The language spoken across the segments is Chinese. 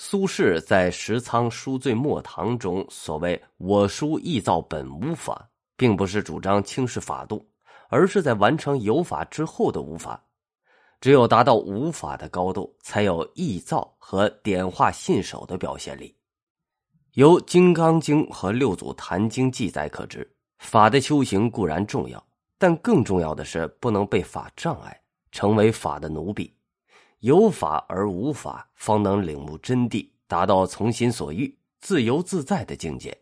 苏轼在《石仓书醉墨堂》中所谓“我书意造本无法”，并不是主张轻视法度，而是在完成有法之后的无法。只有达到无法的高度，才有意造和点化信手的表现力。由《金刚经》和《六祖坛经》记载可知，法的修行固然重要，但更重要的是不能被法障碍，成为法的奴婢。有法而无法，方能领悟真谛，达到从心所欲、自由自在的境界。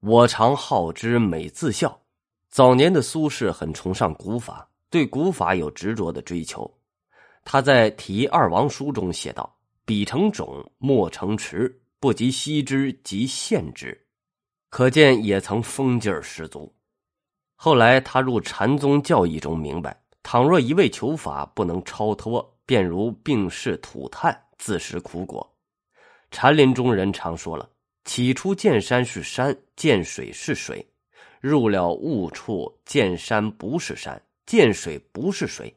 我常好之美自笑。早年的苏轼很崇尚古法，对古法有执着的追求。他在《题二王书》中写道：“笔成种，墨成池，不及羲之，即现之。”可见也曾风劲儿十足。后来他入禅宗教义中，明白，倘若一味求法，不能超脱，便如病逝土炭，自食苦果。禅林中人常说了：“起初见山是山，见水是水；入了悟处，见山不是山，见水不是水。”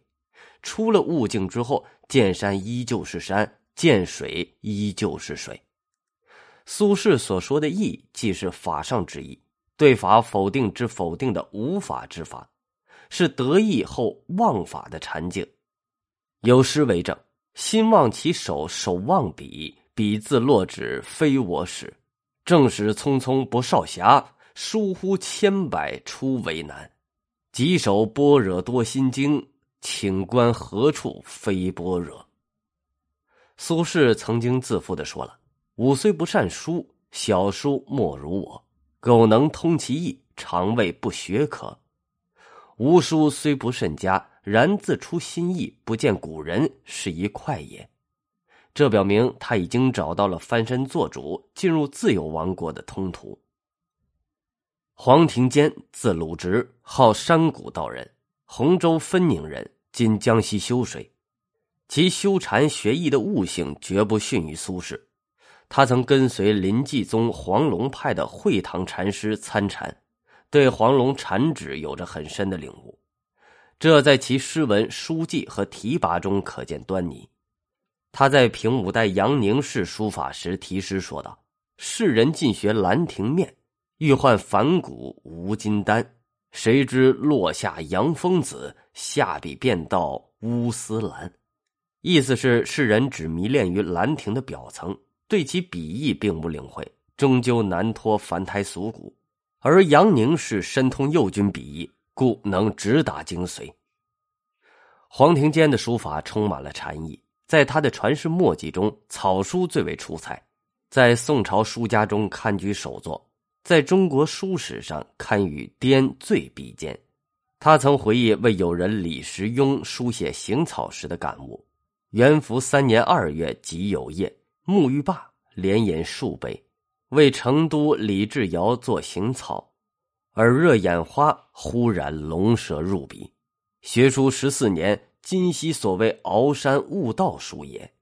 出了悟境之后，见山依旧是山，见水依旧是水。苏轼所说的“意”，既是法上之意，对法否定之否定的无法之法，是得意后忘法的禅境。有诗为证：“心忘其手，手忘笔，笔自落纸非我使。正使匆匆不少侠，疏忽千百出为难。几首般若多心经。”请观何处非般若？苏轼曾经自负的说了：“吾虽不善书，小书莫如我。苟能通其意，常谓不学可。吾书虽不甚佳，然自出心意，不见古人，是一快也。”这表明他已经找到了翻身做主、进入自由王国的通途。黄庭坚，字鲁直，号山谷道人。洪州分宁人，今江西修水。其修禅学艺的悟性绝不逊于苏轼。他曾跟随临济宗黄龙派的会堂禅师参禅，对黄龙禅旨有着很深的领悟。这在其诗文、书记和提拔中可见端倪。他在平五代杨宁式书法时题诗说道：“世人尽学兰亭面，欲换反骨无金丹。”谁知落下杨风子，下笔便到乌丝兰。意思是世人只迷恋于兰亭的表层，对其笔意并不领会，终究难脱凡胎俗骨。而杨宁是深通右军笔意，故能直达精髓。黄庭坚的书法充满了禅意，在他的传世墨迹中，草书最为出彩，在宋朝书家中堪居首座。在中国书史上堪与颠最比肩。他曾回忆为友人李时雍书写行草时的感悟：元符三年二月即有夜，沐浴罢，连饮数杯，为成都李志尧作行草，耳热眼花，忽然龙蛇入鼻。学书十四年，今昔所谓鳌山悟道书也。